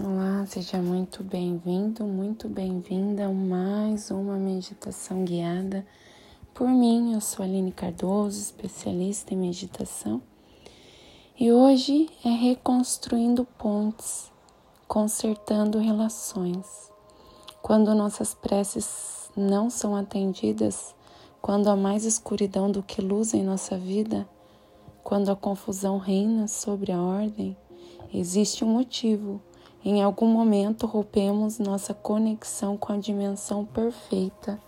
Olá, seja muito bem-vindo, muito bem-vinda a mais uma meditação guiada por mim. Eu sou Aline Cardoso, especialista em meditação, e hoje é reconstruindo pontes, consertando relações. Quando nossas preces não são atendidas, quando há mais escuridão do que luz em nossa vida, quando a confusão reina sobre a ordem, existe um motivo em algum momento rompemos nossa conexão com a dimensão perfeita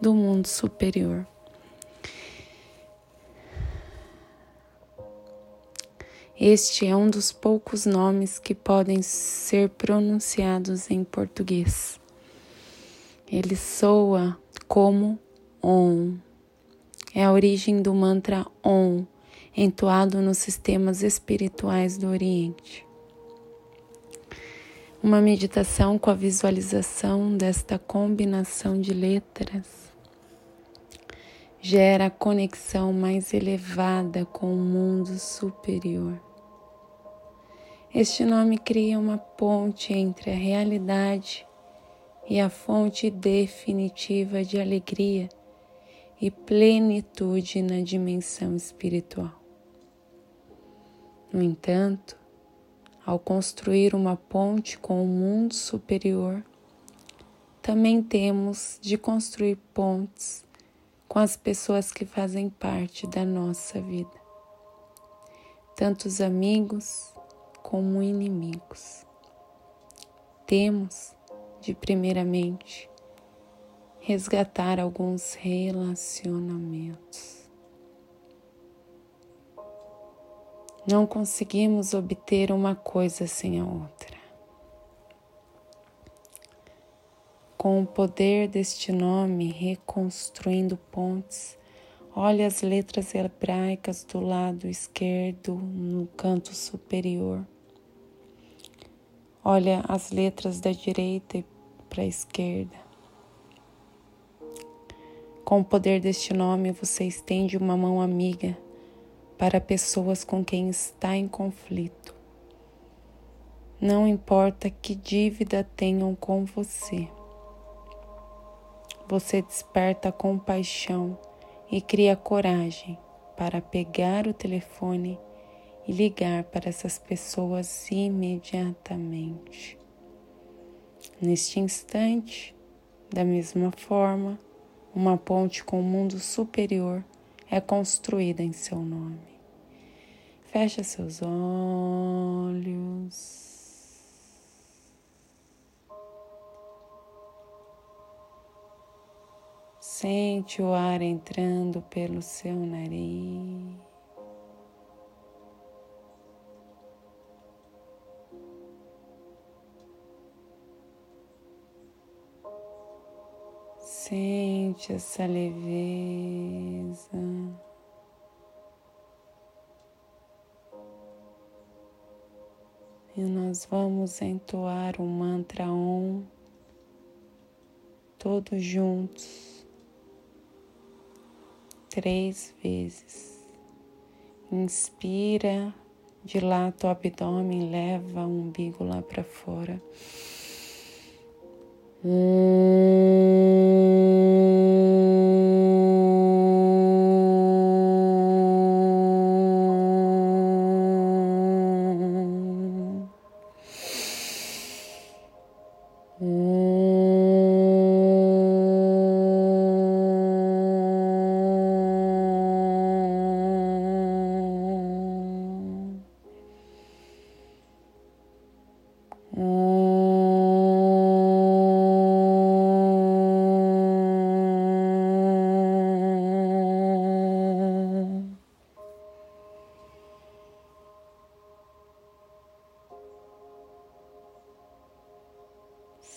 do mundo superior. Este é um dos poucos nomes que podem ser pronunciados em português. Ele soa como Om. É a origem do mantra Om, entoado nos sistemas espirituais do Oriente. Uma meditação com a visualização desta combinação de letras gera a conexão mais elevada com o mundo superior. Este nome cria uma ponte entre a realidade e a fonte definitiva de alegria e plenitude na dimensão espiritual. No entanto, ao construir uma ponte com o mundo superior, também temos de construir pontes com as pessoas que fazem parte da nossa vida, tanto os amigos como inimigos. Temos de, primeiramente, resgatar alguns relacionamentos. Não conseguimos obter uma coisa sem a outra. Com o poder deste nome, reconstruindo pontes, olhe as letras hebraicas do lado esquerdo, no canto superior. Olha as letras da direita para a esquerda. Com o poder deste nome, você estende uma mão amiga para pessoas com quem está em conflito. Não importa que dívida tenham com você. Você desperta compaixão e cria coragem para pegar o telefone e ligar para essas pessoas imediatamente. Neste instante, da mesma forma, uma ponte com o mundo superior é construída em seu nome. Fecha seus olhos. Sente o ar entrando pelo seu nariz. Sente essa leveza. E nós vamos entoar o mantra Om todos juntos três vezes. Inspira, dilata o abdômen, leva o umbigo lá para fora. Mm.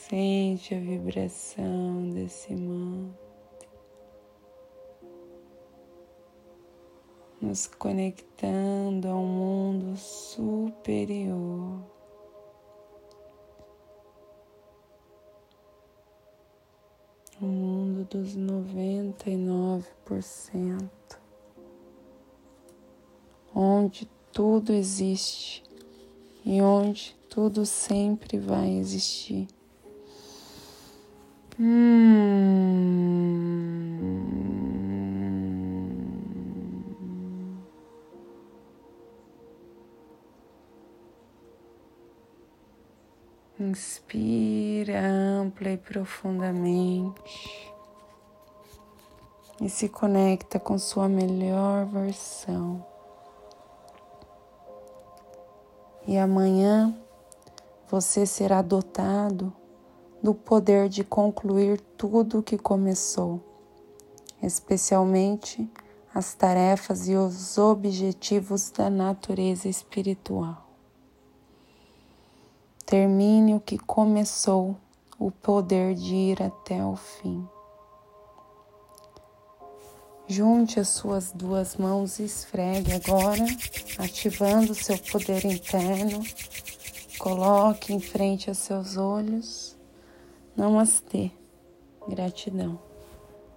Sente a vibração desse manto, nos conectando ao mundo superior. O mundo dos noventa e nove por cento, onde tudo existe e onde tudo sempre vai existir. Hum. Inspira ampla e profundamente e se conecta com sua melhor versão. E amanhã você será dotado do poder de concluir tudo o que começou, especialmente as tarefas e os objetivos da natureza espiritual. Termine o que começou, o poder de ir até o fim. Junte as suas duas mãos e esfregue agora, ativando seu poder interno. Coloque em frente aos seus olhos. Namastê. Gratidão.